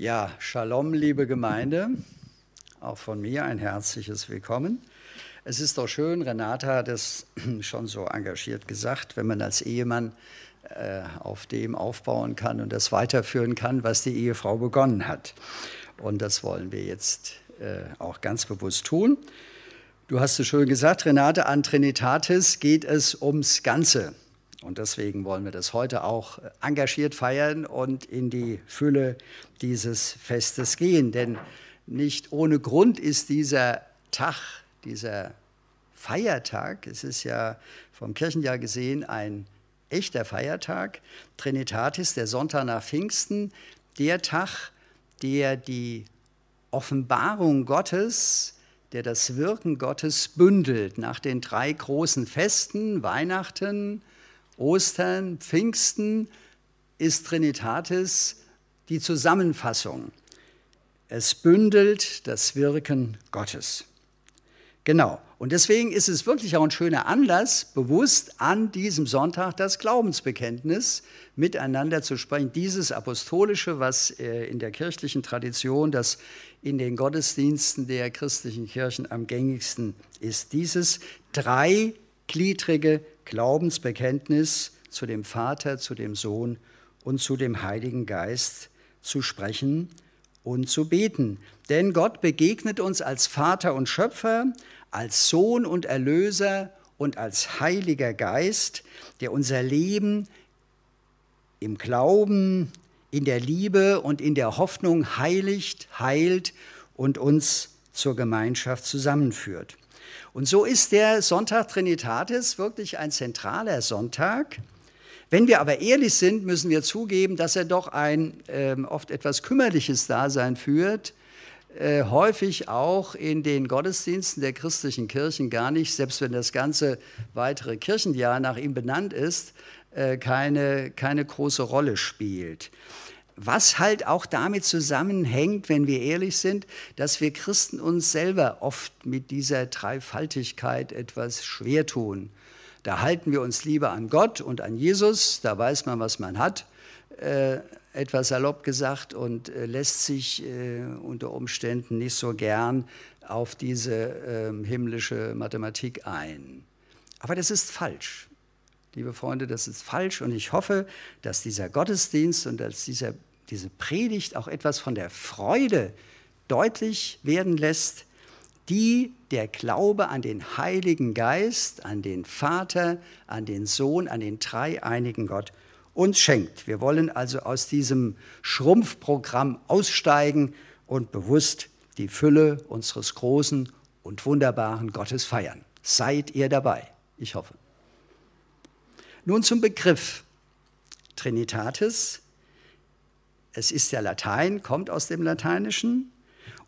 Ja, Shalom, liebe Gemeinde. Auch von mir ein herzliches Willkommen. Es ist doch schön, Renate hat es schon so engagiert gesagt, wenn man als Ehemann äh, auf dem aufbauen kann und das weiterführen kann, was die Ehefrau begonnen hat. Und das wollen wir jetzt äh, auch ganz bewusst tun. Du hast es schön gesagt, Renate, an Trinitatis geht es ums Ganze. Und deswegen wollen wir das heute auch engagiert feiern und in die Fülle dieses Festes gehen. Denn nicht ohne Grund ist dieser Tag, dieser Feiertag, es ist ja vom Kirchenjahr gesehen ein echter Feiertag, Trinitatis, der Sonntag nach Pfingsten, der Tag, der die Offenbarung Gottes der das Wirken Gottes bündelt nach den drei großen Festen, Weihnachten, Ostern, Pfingsten, ist Trinitatis die Zusammenfassung. Es bündelt das Wirken Gottes. Genau. Und deswegen ist es wirklich auch ein schöner Anlass, bewusst an diesem Sonntag das Glaubensbekenntnis miteinander zu sprechen. Dieses apostolische, was äh, in der kirchlichen Tradition, das in den Gottesdiensten der christlichen Kirchen am gängigsten ist. Dieses dreigliedrige Glaubensbekenntnis zu dem Vater, zu dem Sohn und zu dem Heiligen Geist zu sprechen und zu beten. Denn Gott begegnet uns als Vater und Schöpfer, als Sohn und Erlöser und als Heiliger Geist, der unser Leben im Glauben, in der Liebe und in der Hoffnung heiligt, heilt und uns zur Gemeinschaft zusammenführt. Und so ist der Sonntag Trinitatis wirklich ein zentraler Sonntag. Wenn wir aber ehrlich sind, müssen wir zugeben, dass er doch ein äh, oft etwas kümmerliches Dasein führt, äh, häufig auch in den Gottesdiensten der christlichen Kirchen gar nicht, selbst wenn das ganze weitere Kirchenjahr nach ihm benannt ist, äh, keine, keine große Rolle spielt. Was halt auch damit zusammenhängt, wenn wir ehrlich sind, dass wir Christen uns selber oft mit dieser Dreifaltigkeit etwas schwer tun. Da halten wir uns lieber an Gott und an Jesus, da weiß man, was man hat. Äh, etwas salopp gesagt und äh, lässt sich äh, unter Umständen nicht so gern auf diese äh, himmlische Mathematik ein. Aber das ist falsch. Liebe Freunde, das ist falsch und ich hoffe, dass dieser Gottesdienst und dass dieser, diese Predigt auch etwas von der Freude deutlich werden lässt, die der Glaube an den Heiligen Geist, an den Vater, an den Sohn, an den dreieinigen Gott uns schenkt. Wir wollen also aus diesem Schrumpfprogramm aussteigen und bewusst die Fülle unseres großen und wunderbaren Gottes feiern. Seid ihr dabei? Ich hoffe. Nun zum Begriff Trinitatis. Es ist ja Latein, kommt aus dem Lateinischen.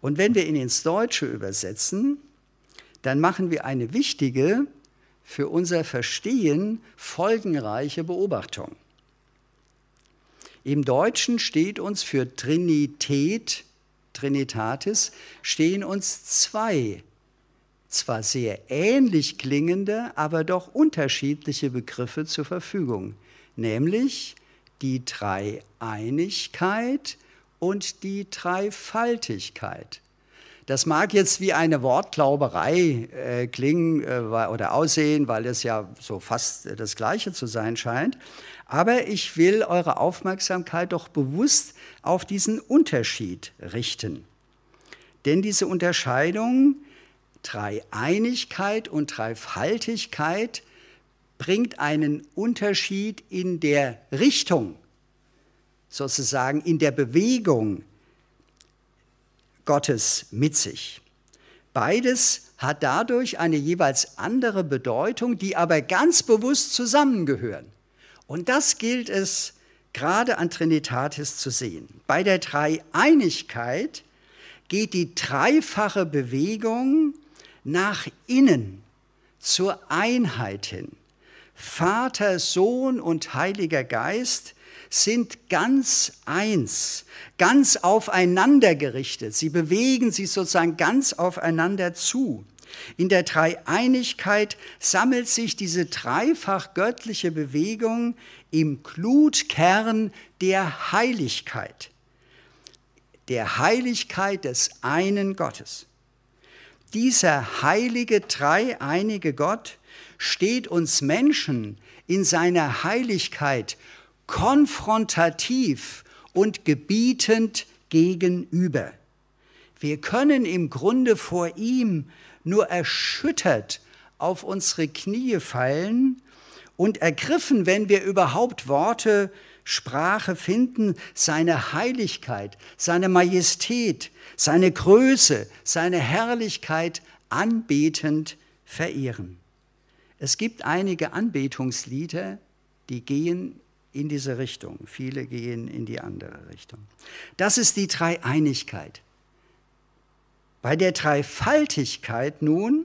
Und wenn wir ihn ins Deutsche übersetzen, dann machen wir eine wichtige, für unser Verstehen folgenreiche Beobachtung. Im Deutschen steht uns für Trinität, Trinitatis, stehen uns zwei, zwar sehr ähnlich klingende, aber doch unterschiedliche Begriffe zur Verfügung, nämlich die Dreieinigkeit und die Dreifaltigkeit. Das mag jetzt wie eine Wortglauberei äh, klingen äh, oder aussehen, weil es ja so fast das Gleiche zu sein scheint. Aber ich will eure Aufmerksamkeit doch bewusst auf diesen Unterschied richten. Denn diese Unterscheidung Dreieinigkeit und Dreifaltigkeit bringt einen Unterschied in der Richtung, sozusagen in der Bewegung Gottes mit sich. Beides hat dadurch eine jeweils andere Bedeutung, die aber ganz bewusst zusammengehören. Und das gilt es gerade an Trinitatis zu sehen. Bei der Dreieinigkeit geht die dreifache Bewegung nach innen zur Einheit hin. Vater, Sohn und Heiliger Geist sind ganz eins, ganz aufeinander gerichtet. Sie bewegen sich sozusagen ganz aufeinander zu. In der Dreieinigkeit sammelt sich diese dreifach göttliche Bewegung im Glutkern der Heiligkeit. der Heiligkeit des einen Gottes. Dieser heilige, dreieinige Gott steht uns Menschen in seiner Heiligkeit konfrontativ und gebietend gegenüber. Wir können im Grunde vor ihm nur erschüttert auf unsere Knie fallen und ergriffen, wenn wir überhaupt Worte Sprache finden, seine Heiligkeit, seine Majestät, seine Größe, seine Herrlichkeit anbetend verehren. Es gibt einige Anbetungslieder, die gehen in diese Richtung, viele gehen in die andere Richtung. Das ist die Dreieinigkeit. Bei der Dreifaltigkeit nun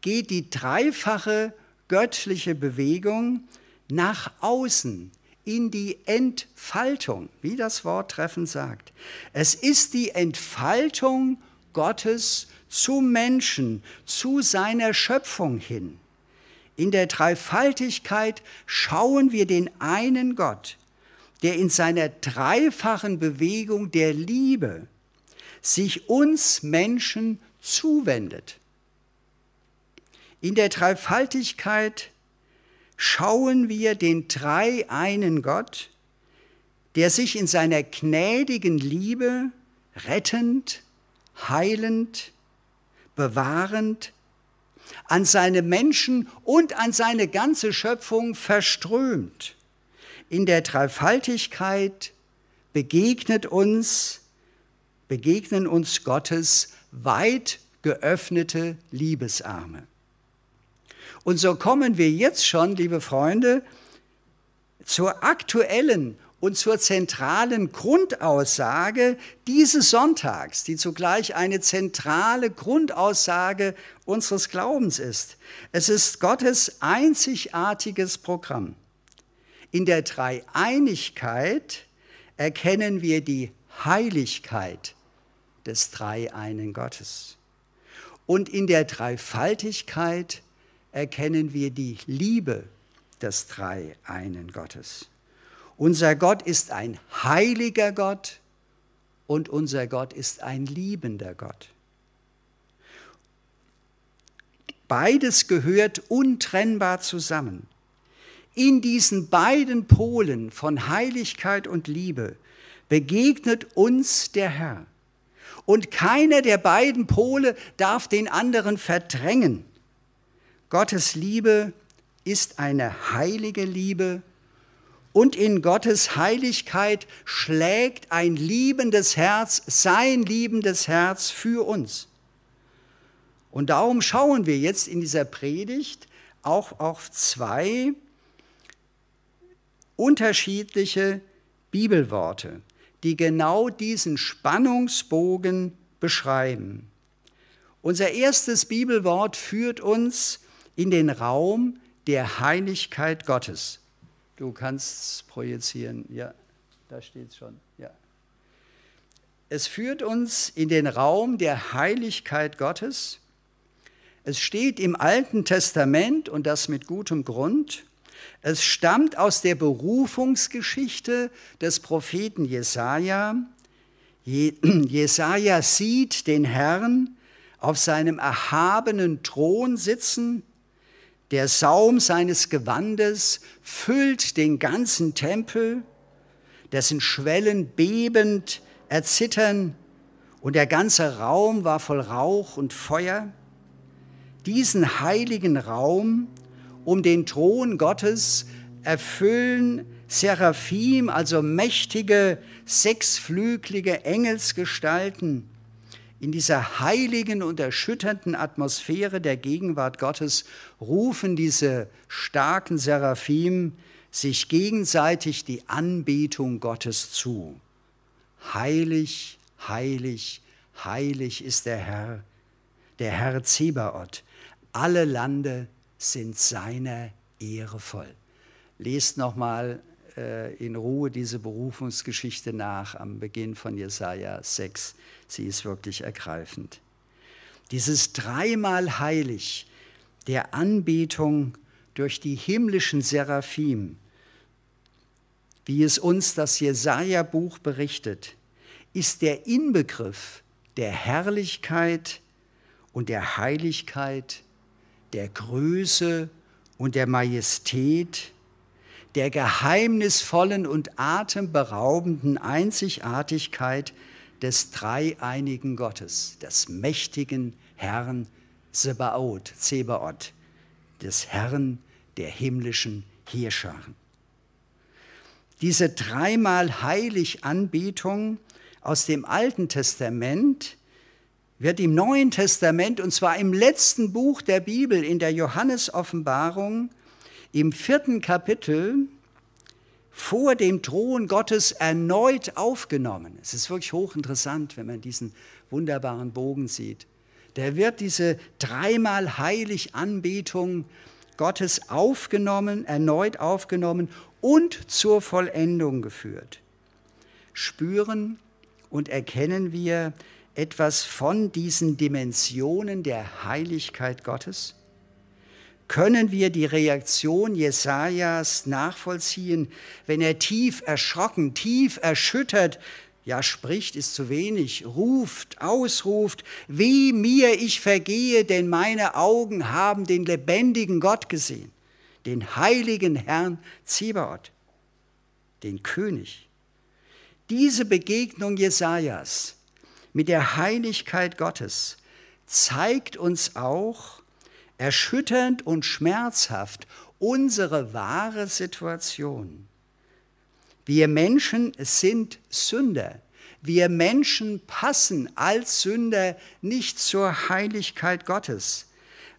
geht die dreifache göttliche Bewegung nach außen in die Entfaltung, wie das Wort treffend sagt. Es ist die Entfaltung Gottes zum Menschen, zu seiner Schöpfung hin. In der Dreifaltigkeit schauen wir den einen Gott, der in seiner dreifachen Bewegung der Liebe sich uns Menschen zuwendet. In der Dreifaltigkeit schauen wir den drei einen Gott, der sich in seiner gnädigen Liebe rettend, heilend, bewahrend an seine Menschen und an seine ganze Schöpfung verströmt. In der Dreifaltigkeit begegnet uns, begegnen uns Gottes weit geöffnete Liebesarme. Und so kommen wir jetzt schon, liebe Freunde, zur aktuellen und zur zentralen Grundaussage dieses Sonntags, die zugleich eine zentrale Grundaussage unseres Glaubens ist. Es ist Gottes einzigartiges Programm. In der Dreieinigkeit erkennen wir die Heiligkeit des Dreieinen Gottes. Und in der Dreifaltigkeit erkennen wir die Liebe des Dreieinen Gottes. Unser Gott ist ein heiliger Gott und unser Gott ist ein liebender Gott. Beides gehört untrennbar zusammen. In diesen beiden Polen von Heiligkeit und Liebe begegnet uns der Herr. Und keiner der beiden Pole darf den anderen verdrängen. Gottes Liebe ist eine heilige Liebe und in Gottes Heiligkeit schlägt ein liebendes Herz, sein liebendes Herz für uns. Und darum schauen wir jetzt in dieser Predigt auch auf zwei unterschiedliche Bibelworte, die genau diesen Spannungsbogen beschreiben. Unser erstes Bibelwort führt uns in den Raum der Heiligkeit Gottes. Du kannst es projizieren. Ja, da steht es schon. Ja. Es führt uns in den Raum der Heiligkeit Gottes. Es steht im Alten Testament und das mit gutem Grund. Es stammt aus der Berufungsgeschichte des Propheten Jesaja. Jesaja sieht den Herrn auf seinem erhabenen Thron sitzen der Saum seines Gewandes füllt den ganzen Tempel, dessen Schwellen bebend erzittern. Und der ganze Raum war voll Rauch und Feuer. Diesen heiligen Raum um den Thron Gottes erfüllen Seraphim, also mächtige, sechsflügelige Engelsgestalten, in dieser heiligen und erschütternden Atmosphäre der Gegenwart Gottes rufen diese starken Seraphim sich gegenseitig die Anbetung Gottes zu. Heilig, heilig, heilig ist der Herr, der Herr Zebaoth. Alle Lande sind seiner Ehre voll. Lest nochmal äh, in Ruhe diese Berufungsgeschichte nach am Beginn von Jesaja 6. Sie ist wirklich ergreifend. Dieses dreimal heilig der Anbetung durch die himmlischen Seraphim, wie es uns das Jesaja-Buch berichtet, ist der Inbegriff der Herrlichkeit und der Heiligkeit, der Größe und der Majestät, der geheimnisvollen und atemberaubenden Einzigartigkeit des dreieinigen Gottes, des mächtigen Herrn Sebaoth, Zebaoth, des Herrn der himmlischen Heerscharen. Diese dreimal heilig Anbetung aus dem Alten Testament wird im Neuen Testament, und zwar im letzten Buch der Bibel, in der Johannesoffenbarung, im vierten Kapitel, vor dem Thron Gottes erneut aufgenommen. Es ist wirklich hochinteressant, wenn man diesen wunderbaren Bogen sieht. Da wird diese dreimal heilig Anbetung Gottes aufgenommen, erneut aufgenommen und zur Vollendung geführt. Spüren und erkennen wir etwas von diesen Dimensionen der Heiligkeit Gottes? Können wir die Reaktion Jesajas nachvollziehen, wenn er tief erschrocken, tief erschüttert, ja spricht ist zu wenig, ruft, ausruft, wie mir ich vergehe, denn meine Augen haben den lebendigen Gott gesehen, den heiligen Herrn Zebaoth, den König. Diese Begegnung Jesajas mit der Heiligkeit Gottes zeigt uns auch erschütternd und schmerzhaft unsere wahre Situation. Wir Menschen sind Sünder. Wir Menschen passen als Sünder nicht zur Heiligkeit Gottes,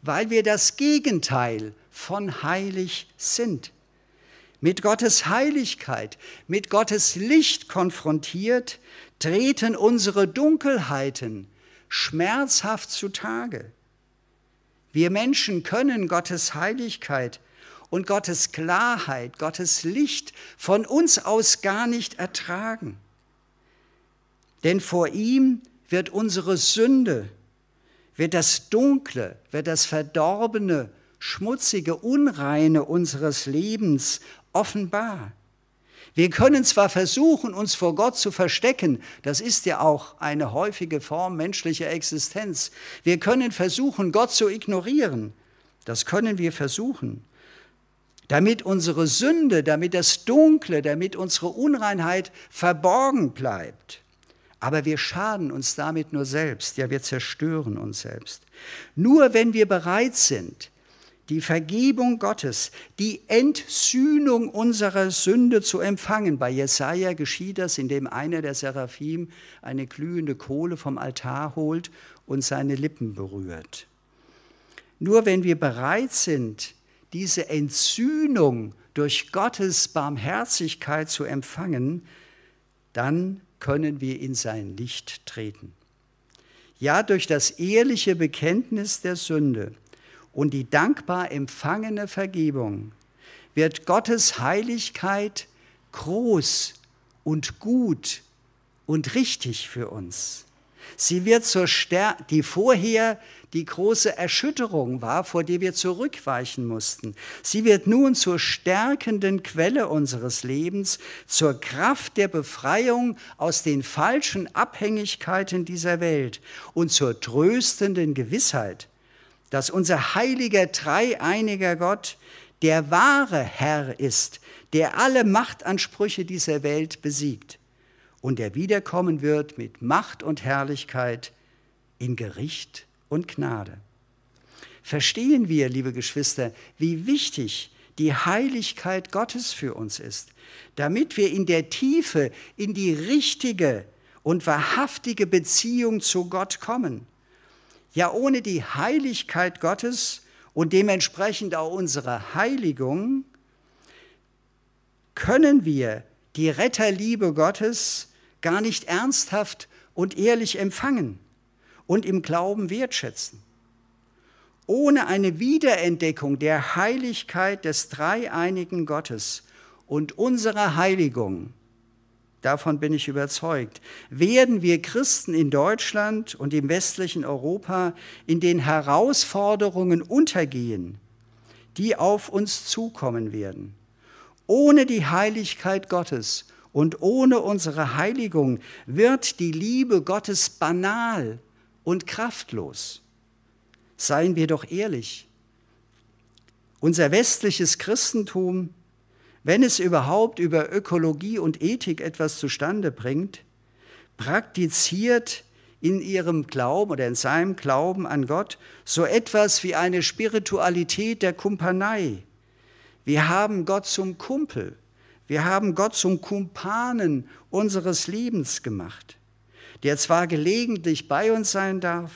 weil wir das Gegenteil von heilig sind. Mit Gottes Heiligkeit, mit Gottes Licht konfrontiert, treten unsere Dunkelheiten schmerzhaft zutage. Wir Menschen können Gottes Heiligkeit und Gottes Klarheit, Gottes Licht von uns aus gar nicht ertragen. Denn vor ihm wird unsere Sünde, wird das Dunkle, wird das Verdorbene, Schmutzige, Unreine unseres Lebens offenbar. Wir können zwar versuchen, uns vor Gott zu verstecken, das ist ja auch eine häufige Form menschlicher Existenz. Wir können versuchen, Gott zu ignorieren. Das können wir versuchen. Damit unsere Sünde, damit das Dunkle, damit unsere Unreinheit verborgen bleibt. Aber wir schaden uns damit nur selbst, ja wir zerstören uns selbst. Nur wenn wir bereit sind, die Vergebung Gottes, die Entsühnung unserer Sünde zu empfangen. Bei Jesaja geschieht das, indem einer der Seraphim eine glühende Kohle vom Altar holt und seine Lippen berührt. Nur wenn wir bereit sind, diese Entsühnung durch Gottes Barmherzigkeit zu empfangen, dann können wir in sein Licht treten. Ja, durch das ehrliche Bekenntnis der Sünde und die dankbar empfangene Vergebung wird Gottes Heiligkeit groß und gut und richtig für uns. Sie wird zur Stärke, die vorher die große Erschütterung war, vor der wir zurückweichen mussten. Sie wird nun zur stärkenden Quelle unseres Lebens, zur Kraft der Befreiung aus den falschen Abhängigkeiten dieser Welt und zur tröstenden Gewissheit, dass unser heiliger, dreieiniger Gott der wahre Herr ist, der alle Machtansprüche dieser Welt besiegt und der wiederkommen wird mit Macht und Herrlichkeit in Gericht und Gnade. Verstehen wir, liebe Geschwister, wie wichtig die Heiligkeit Gottes für uns ist, damit wir in der Tiefe in die richtige und wahrhaftige Beziehung zu Gott kommen ja, ohne die Heiligkeit Gottes und dementsprechend auch unsere Heiligung können wir die Retterliebe Gottes gar nicht ernsthaft und ehrlich empfangen und im Glauben wertschätzen. Ohne eine Wiederentdeckung der Heiligkeit des dreieinigen Gottes und unserer Heiligung davon bin ich überzeugt, werden wir Christen in Deutschland und im westlichen Europa in den Herausforderungen untergehen, die auf uns zukommen werden. Ohne die Heiligkeit Gottes und ohne unsere Heiligung wird die Liebe Gottes banal und kraftlos. Seien wir doch ehrlich. Unser westliches Christentum, wenn es überhaupt über Ökologie und Ethik etwas zustande bringt, praktiziert in ihrem Glauben oder in seinem Glauben an Gott so etwas wie eine Spiritualität der Kumpanei. Wir haben Gott zum Kumpel. Wir haben Gott zum Kumpanen unseres Lebens gemacht, der zwar gelegentlich bei uns sein darf,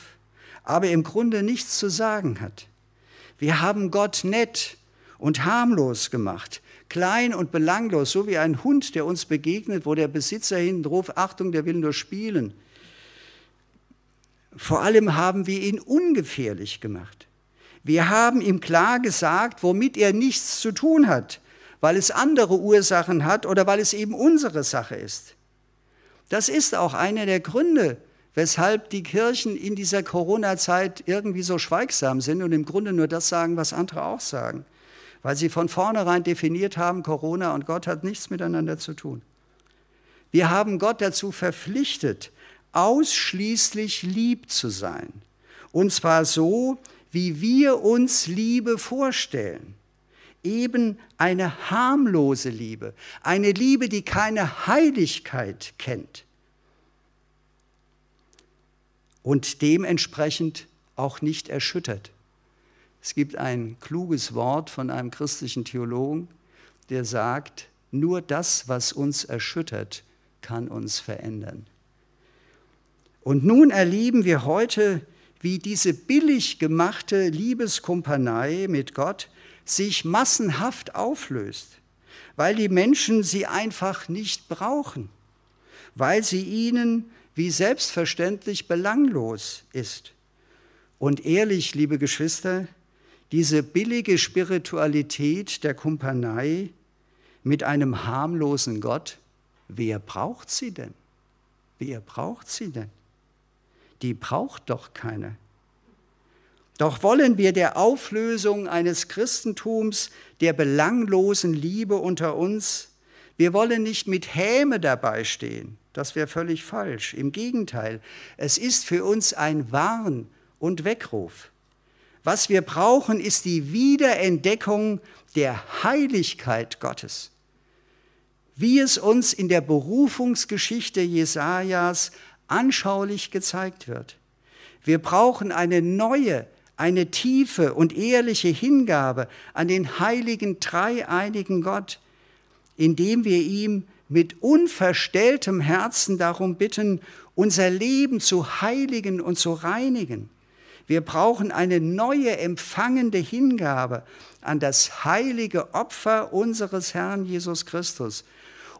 aber im Grunde nichts zu sagen hat. Wir haben Gott nett und harmlos gemacht, klein und belanglos, so wie ein Hund, der uns begegnet, wo der Besitzer hinten ruft, Achtung, der will nur spielen. Vor allem haben wir ihn ungefährlich gemacht. Wir haben ihm klar gesagt, womit er nichts zu tun hat, weil es andere Ursachen hat oder weil es eben unsere Sache ist. Das ist auch einer der Gründe, weshalb die Kirchen in dieser Corona-Zeit irgendwie so schweigsam sind und im Grunde nur das sagen, was andere auch sagen, weil sie von vornherein definiert haben, Corona und Gott hat nichts miteinander zu tun. Wir haben Gott dazu verpflichtet, ausschließlich lieb zu sein. Und zwar so, wie wir uns Liebe vorstellen eben eine harmlose Liebe, eine Liebe, die keine Heiligkeit kennt und dementsprechend auch nicht erschüttert. Es gibt ein kluges Wort von einem christlichen Theologen, der sagt, nur das, was uns erschüttert, kann uns verändern. Und nun erleben wir heute, wie diese billig gemachte Liebeskumpanei mit Gott sich massenhaft auflöst, weil die Menschen sie einfach nicht brauchen, weil sie ihnen wie selbstverständlich belanglos ist. Und ehrlich, liebe Geschwister, diese billige Spiritualität der Kumpanei mit einem harmlosen Gott, wer braucht sie denn? Wer braucht sie denn? Die braucht doch keiner. Doch wollen wir der Auflösung eines Christentums, der belanglosen Liebe unter uns, wir wollen nicht mit Häme dabei stehen. Das wäre völlig falsch. Im Gegenteil, es ist für uns ein Warn und Weckruf. Was wir brauchen, ist die Wiederentdeckung der Heiligkeit Gottes, wie es uns in der Berufungsgeschichte Jesajas anschaulich gezeigt wird. Wir brauchen eine neue eine tiefe und ehrliche Hingabe an den heiligen dreieinigen Gott, indem wir ihm mit unverstelltem Herzen darum bitten, unser Leben zu heiligen und zu reinigen. Wir brauchen eine neue empfangende Hingabe an das heilige Opfer unseres Herrn Jesus Christus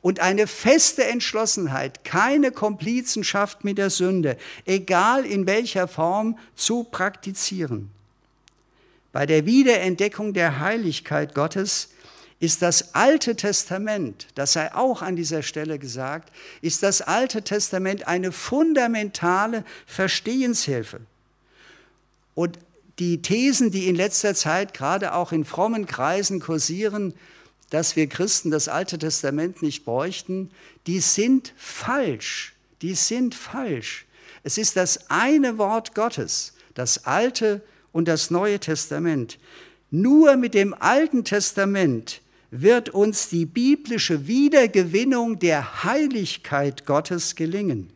und eine feste Entschlossenheit, keine Komplizenschaft mit der Sünde, egal in welcher Form, zu praktizieren. Bei der Wiederentdeckung der Heiligkeit Gottes ist das Alte Testament, das sei auch an dieser Stelle gesagt, ist das Alte Testament eine fundamentale Verstehenshilfe. Und die Thesen, die in letzter Zeit gerade auch in frommen Kreisen kursieren, dass wir Christen das Alte Testament nicht bräuchten, die sind falsch. Die sind falsch. Es ist das eine Wort Gottes, das Alte und das Neue Testament. Nur mit dem Alten Testament wird uns die biblische Wiedergewinnung der Heiligkeit Gottes gelingen.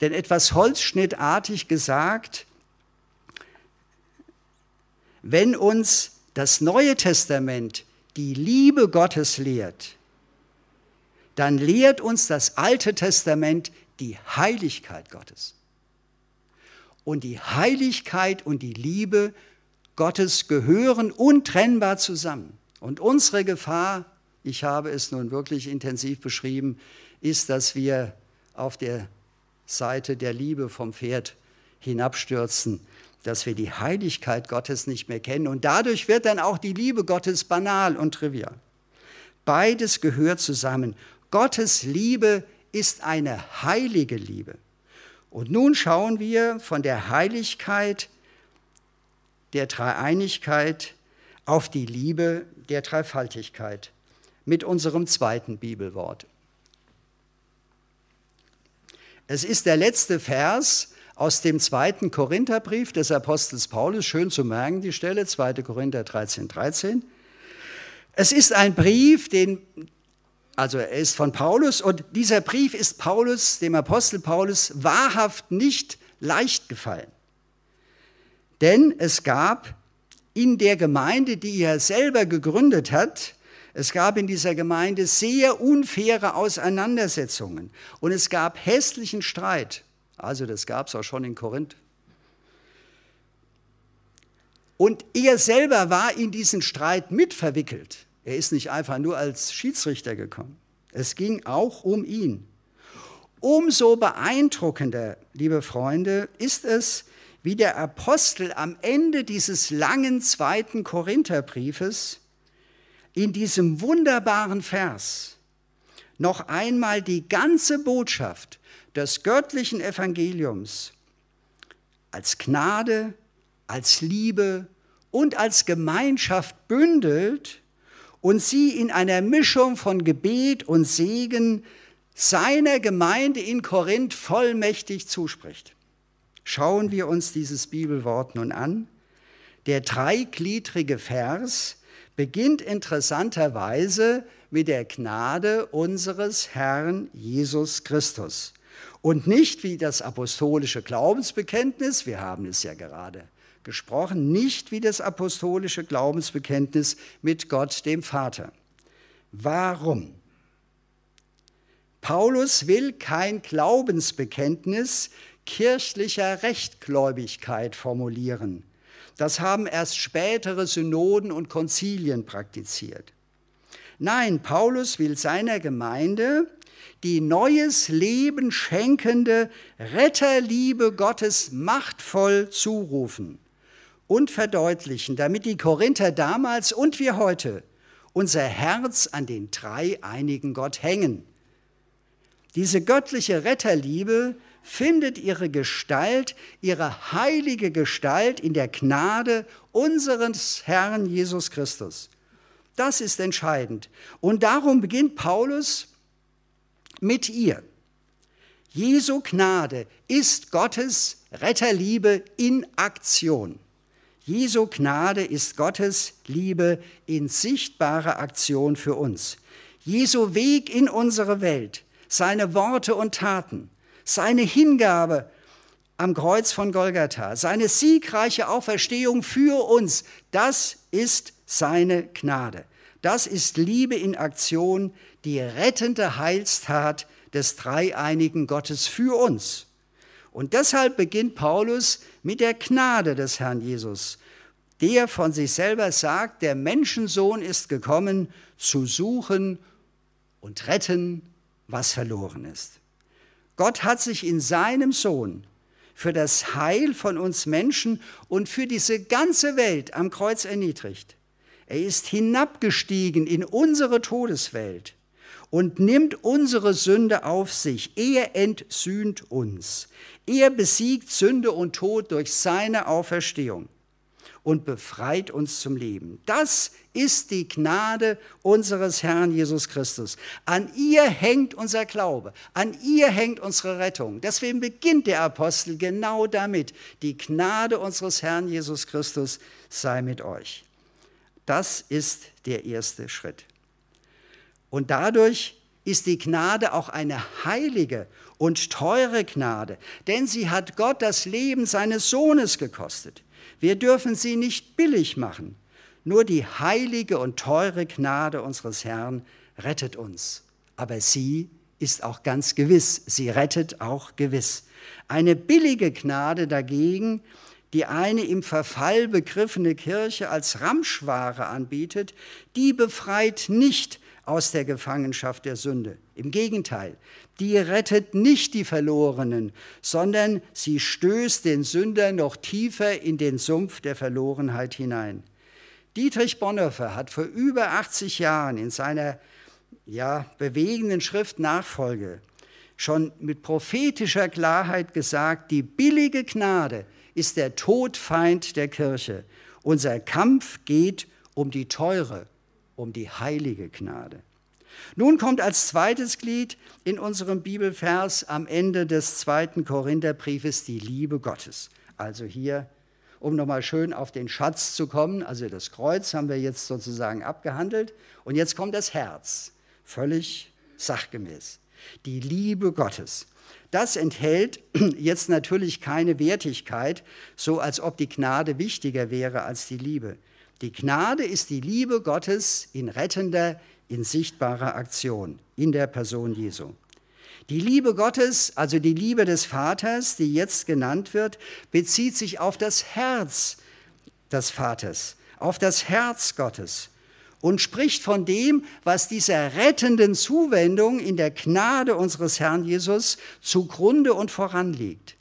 Denn etwas holzschnittartig gesagt, wenn uns das Neue Testament die Liebe Gottes lehrt, dann lehrt uns das Alte Testament die Heiligkeit Gottes. Und die Heiligkeit und die Liebe Gottes gehören untrennbar zusammen. Und unsere Gefahr, ich habe es nun wirklich intensiv beschrieben, ist, dass wir auf der Seite der Liebe vom Pferd hinabstürzen dass wir die Heiligkeit Gottes nicht mehr kennen. Und dadurch wird dann auch die Liebe Gottes banal und trivial. Beides gehört zusammen. Gottes Liebe ist eine heilige Liebe. Und nun schauen wir von der Heiligkeit der Dreieinigkeit auf die Liebe der Dreifaltigkeit mit unserem zweiten Bibelwort. Es ist der letzte Vers aus dem zweiten Korintherbrief des Apostels Paulus. Schön zu merken, die Stelle, 2. Korinther 13, 13. Es ist ein Brief, den, also er ist von Paulus und dieser Brief ist Paulus, dem Apostel Paulus, wahrhaft nicht leicht gefallen. Denn es gab in der Gemeinde, die er selber gegründet hat, es gab in dieser Gemeinde sehr unfaire Auseinandersetzungen und es gab hässlichen Streit. Also das gab es auch schon in Korinth. Und er selber war in diesen Streit mitverwickelt. Er ist nicht einfach nur als Schiedsrichter gekommen. Es ging auch um ihn. Umso beeindruckender, liebe Freunde, ist es, wie der Apostel am Ende dieses langen zweiten Korintherbriefes in diesem wunderbaren Vers noch einmal die ganze Botschaft des göttlichen Evangeliums als Gnade, als Liebe und als Gemeinschaft bündelt und sie in einer Mischung von Gebet und Segen seiner Gemeinde in Korinth vollmächtig zuspricht. Schauen wir uns dieses Bibelwort nun an. Der dreigliedrige Vers beginnt interessanterweise mit der Gnade unseres Herrn Jesus Christus und nicht wie das apostolische Glaubensbekenntnis, wir haben es ja gerade gesprochen, nicht wie das apostolische Glaubensbekenntnis mit Gott dem Vater. Warum? Paulus will kein Glaubensbekenntnis kirchlicher Rechtgläubigkeit formulieren. Das haben erst spätere Synoden und Konzilien praktiziert. Nein, Paulus will seiner Gemeinde die neues Leben schenkende Retterliebe Gottes machtvoll zurufen und verdeutlichen, damit die Korinther damals und wir heute unser Herz an den dreieinigen Gott hängen. Diese göttliche Retterliebe findet ihre Gestalt, ihre heilige Gestalt in der Gnade unseres Herrn Jesus Christus. Das ist entscheidend. Und darum beginnt Paulus mit ihr. Jesu Gnade ist Gottes Retterliebe in Aktion. Jesu Gnade ist Gottes Liebe in sichtbarer Aktion für uns. Jesu Weg in unsere Welt, seine Worte und Taten, seine Hingabe am Kreuz von Golgatha, seine siegreiche Auferstehung für uns, das ist seine Gnade. Das ist Liebe in Aktion, die rettende Heilstat des dreieinigen Gottes für uns. Und deshalb beginnt Paulus mit der Gnade des Herrn Jesus, der von sich selber sagt, der Menschensohn ist gekommen, zu suchen und retten, was verloren ist. Gott hat sich in seinem Sohn für das Heil von uns Menschen und für diese ganze Welt am Kreuz erniedrigt. Er ist hinabgestiegen in unsere Todeswelt und nimmt unsere Sünde auf sich. Er entsühnt uns. Er besiegt Sünde und Tod durch seine Auferstehung und befreit uns zum Leben. Das ist die Gnade unseres Herrn Jesus Christus. An ihr hängt unser Glaube, an ihr hängt unsere Rettung. Deswegen beginnt der Apostel genau damit. Die Gnade unseres Herrn Jesus Christus sei mit euch. Das ist der erste Schritt. Und dadurch ist die Gnade auch eine heilige und teure Gnade, denn sie hat Gott das Leben seines Sohnes gekostet. Wir dürfen sie nicht billig machen. Nur die heilige und teure Gnade unseres Herrn rettet uns. Aber sie ist auch ganz gewiss, sie rettet auch gewiss. Eine billige Gnade dagegen, die eine im Verfall begriffene Kirche als Ramschware anbietet, die befreit nicht aus der Gefangenschaft der Sünde. Im Gegenteil, die rettet nicht die Verlorenen, sondern sie stößt den Sünder noch tiefer in den Sumpf der Verlorenheit hinein. Dietrich Bonhoeffer hat vor über 80 Jahren in seiner ja, bewegenden Schrift Nachfolge schon mit prophetischer Klarheit gesagt, die billige Gnade ist der Todfeind der Kirche. Unser Kampf geht um die teure, um die heilige Gnade. Nun kommt als zweites Glied in unserem Bibelvers am Ende des zweiten Korintherbriefes die Liebe Gottes. Also hier, um nochmal schön auf den Schatz zu kommen, also das Kreuz haben wir jetzt sozusagen abgehandelt und jetzt kommt das Herz, völlig sachgemäß. Die Liebe Gottes. Das enthält jetzt natürlich keine Wertigkeit, so als ob die Gnade wichtiger wäre als die Liebe. Die Gnade ist die Liebe Gottes in rettender, in sichtbarer Aktion in der Person Jesu. Die Liebe Gottes, also die Liebe des Vaters, die jetzt genannt wird, bezieht sich auf das Herz des Vaters, auf das Herz Gottes und spricht von dem, was dieser rettenden Zuwendung in der Gnade unseres Herrn Jesus zugrunde und voranliegt.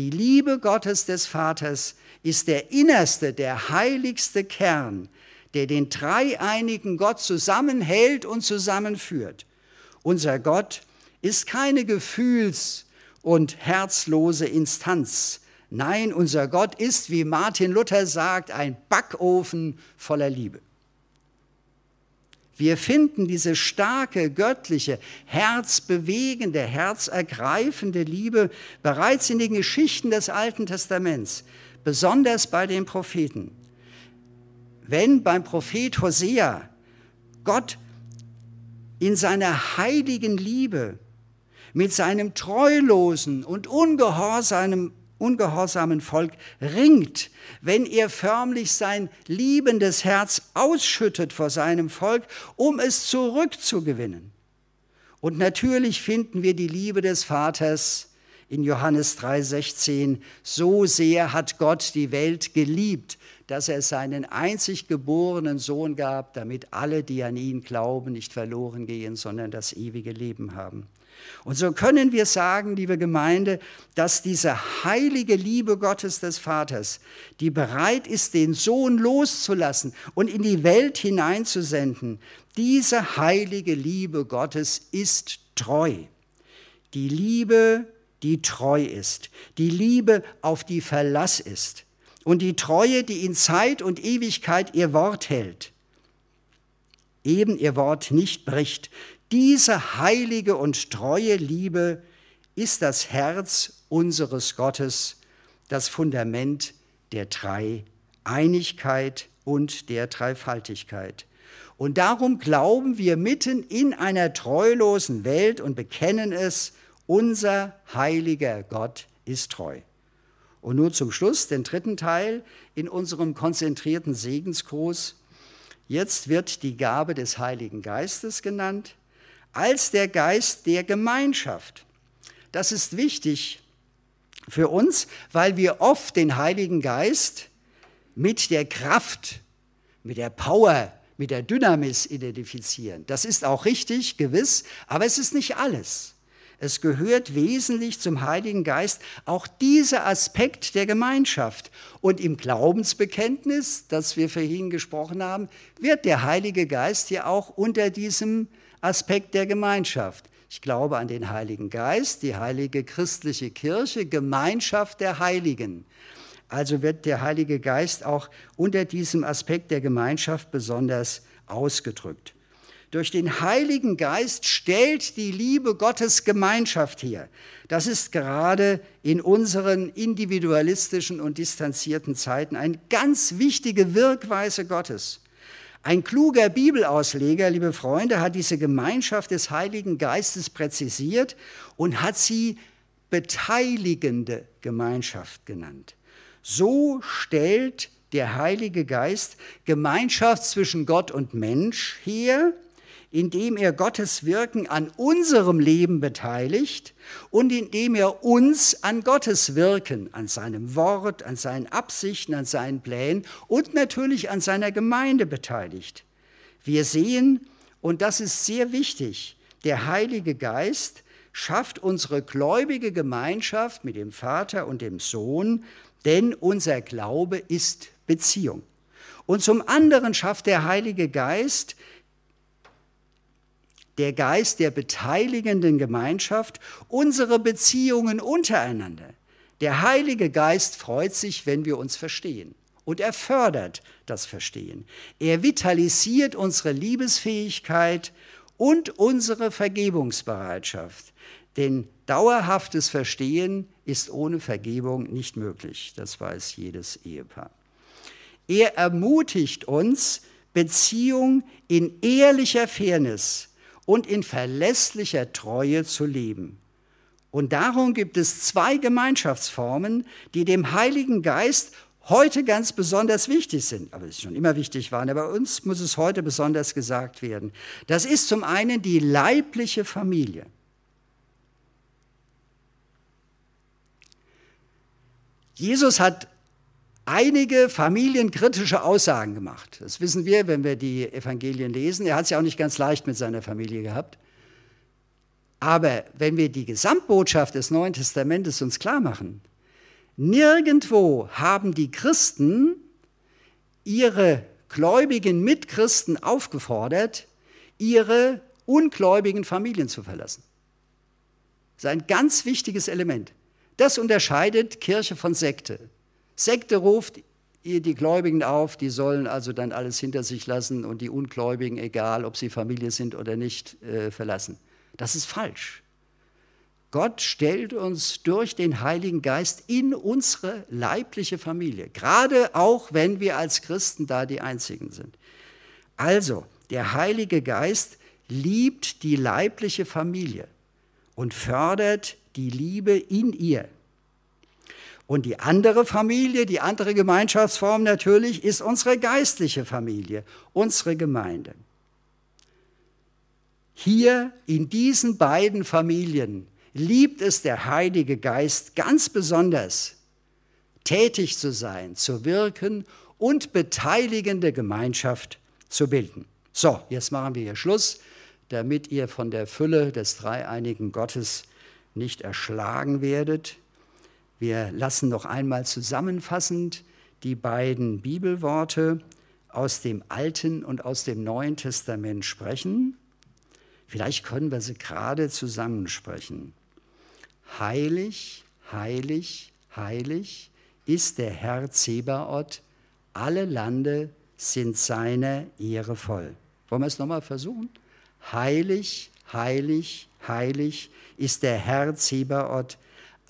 Die Liebe Gottes des Vaters ist der innerste, der heiligste Kern, der den dreieinigen Gott zusammenhält und zusammenführt. Unser Gott ist keine gefühls- und herzlose Instanz. Nein, unser Gott ist, wie Martin Luther sagt, ein Backofen voller Liebe. Wir finden diese starke, göttliche, herzbewegende, herzergreifende Liebe bereits in den Geschichten des Alten Testaments, besonders bei den Propheten. Wenn beim Prophet Hosea Gott in seiner heiligen Liebe mit seinem treulosen und ungehorsamen ungehorsamen Volk ringt, wenn er förmlich sein liebendes Herz ausschüttet vor seinem Volk, um es zurückzugewinnen. Und natürlich finden wir die Liebe des Vaters in Johannes 3:16. So sehr hat Gott die Welt geliebt, dass er seinen einzig geborenen Sohn gab, damit alle, die an ihn glauben, nicht verloren gehen, sondern das ewige Leben haben. Und so können wir sagen, liebe Gemeinde, dass diese heilige Liebe Gottes des Vaters, die bereit ist, den Sohn loszulassen und in die Welt hineinzusenden, diese heilige Liebe Gottes ist treu. Die Liebe, die treu ist, die Liebe, auf die Verlass ist und die Treue, die in Zeit und Ewigkeit ihr Wort hält eben ihr Wort nicht bricht, diese heilige und treue Liebe ist das Herz unseres Gottes, das Fundament der Dreieinigkeit und der Dreifaltigkeit. Und darum glauben wir mitten in einer treulosen Welt und bekennen es, unser heiliger Gott ist treu. Und nun zum Schluss den dritten Teil in unserem konzentrierten Segensgruß. Jetzt wird die Gabe des Heiligen Geistes genannt als der Geist der Gemeinschaft. Das ist wichtig für uns, weil wir oft den Heiligen Geist mit der Kraft, mit der Power, mit der Dynamis identifizieren. Das ist auch richtig, gewiss, aber es ist nicht alles. Es gehört wesentlich zum Heiligen Geist auch dieser Aspekt der Gemeinschaft. Und im Glaubensbekenntnis, das wir vorhin gesprochen haben, wird der Heilige Geist ja auch unter diesem Aspekt der Gemeinschaft. Ich glaube an den Heiligen Geist, die heilige christliche Kirche, Gemeinschaft der Heiligen. Also wird der Heilige Geist auch unter diesem Aspekt der Gemeinschaft besonders ausgedrückt. Durch den Heiligen Geist stellt die Liebe Gottes Gemeinschaft her. Das ist gerade in unseren individualistischen und distanzierten Zeiten eine ganz wichtige Wirkweise Gottes. Ein kluger Bibelausleger, liebe Freunde, hat diese Gemeinschaft des Heiligen Geistes präzisiert und hat sie beteiligende Gemeinschaft genannt. So stellt der Heilige Geist Gemeinschaft zwischen Gott und Mensch her, indem er Gottes Wirken an unserem Leben beteiligt und indem er uns an Gottes Wirken, an seinem Wort, an seinen Absichten, an seinen Plänen und natürlich an seiner Gemeinde beteiligt. Wir sehen, und das ist sehr wichtig, der Heilige Geist schafft unsere gläubige Gemeinschaft mit dem Vater und dem Sohn, denn unser Glaube ist Beziehung. Und zum anderen schafft der Heilige Geist der Geist der beteiligenden Gemeinschaft, unsere Beziehungen untereinander. Der Heilige Geist freut sich, wenn wir uns verstehen. Und er fördert das Verstehen. Er vitalisiert unsere Liebesfähigkeit und unsere Vergebungsbereitschaft. Denn dauerhaftes Verstehen ist ohne Vergebung nicht möglich. Das weiß jedes Ehepaar. Er ermutigt uns, Beziehung in ehrlicher Fairness und in verlässlicher Treue zu leben. Und darum gibt es zwei Gemeinschaftsformen, die dem Heiligen Geist heute ganz besonders wichtig sind, aber es schon immer wichtig waren, aber uns muss es heute besonders gesagt werden. Das ist zum einen die leibliche Familie. Jesus hat einige familienkritische Aussagen gemacht. Das wissen wir, wenn wir die Evangelien lesen. Er hat es ja auch nicht ganz leicht mit seiner Familie gehabt. Aber wenn wir die Gesamtbotschaft des Neuen Testamentes uns klar machen, nirgendwo haben die Christen ihre gläubigen Mitchristen aufgefordert, ihre ungläubigen Familien zu verlassen. Das ist ein ganz wichtiges Element. Das unterscheidet Kirche von Sekte. Sekte ruft ihr die Gläubigen auf, die sollen also dann alles hinter sich lassen und die Ungläubigen, egal ob sie Familie sind oder nicht, äh, verlassen. Das ist falsch. Gott stellt uns durch den Heiligen Geist in unsere leibliche Familie, gerade auch wenn wir als Christen da die Einzigen sind. Also, der Heilige Geist liebt die leibliche Familie und fördert die Liebe in ihr. Und die andere Familie, die andere Gemeinschaftsform natürlich, ist unsere geistliche Familie, unsere Gemeinde. Hier in diesen beiden Familien liebt es der Heilige Geist ganz besonders, tätig zu sein, zu wirken und beteiligende Gemeinschaft zu bilden. So, jetzt machen wir hier Schluss, damit ihr von der Fülle des dreieinigen Gottes nicht erschlagen werdet. Wir lassen noch einmal zusammenfassend die beiden Bibelworte aus dem Alten und aus dem Neuen Testament sprechen. Vielleicht können wir sie gerade zusammensprechen. Heilig, heilig, heilig ist der Herr Zebaoth, alle Lande sind seiner Ehre voll. Wollen wir es nochmal versuchen? Heilig, heilig, heilig ist der Herr Zebaoth,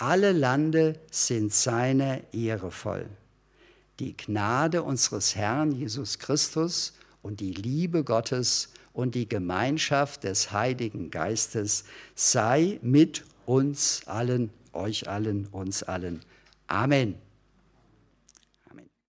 alle Lande sind seiner Ehre voll. Die Gnade unseres Herrn Jesus Christus und die Liebe Gottes und die Gemeinschaft des Heiligen Geistes sei mit uns allen, euch allen, uns allen. Amen.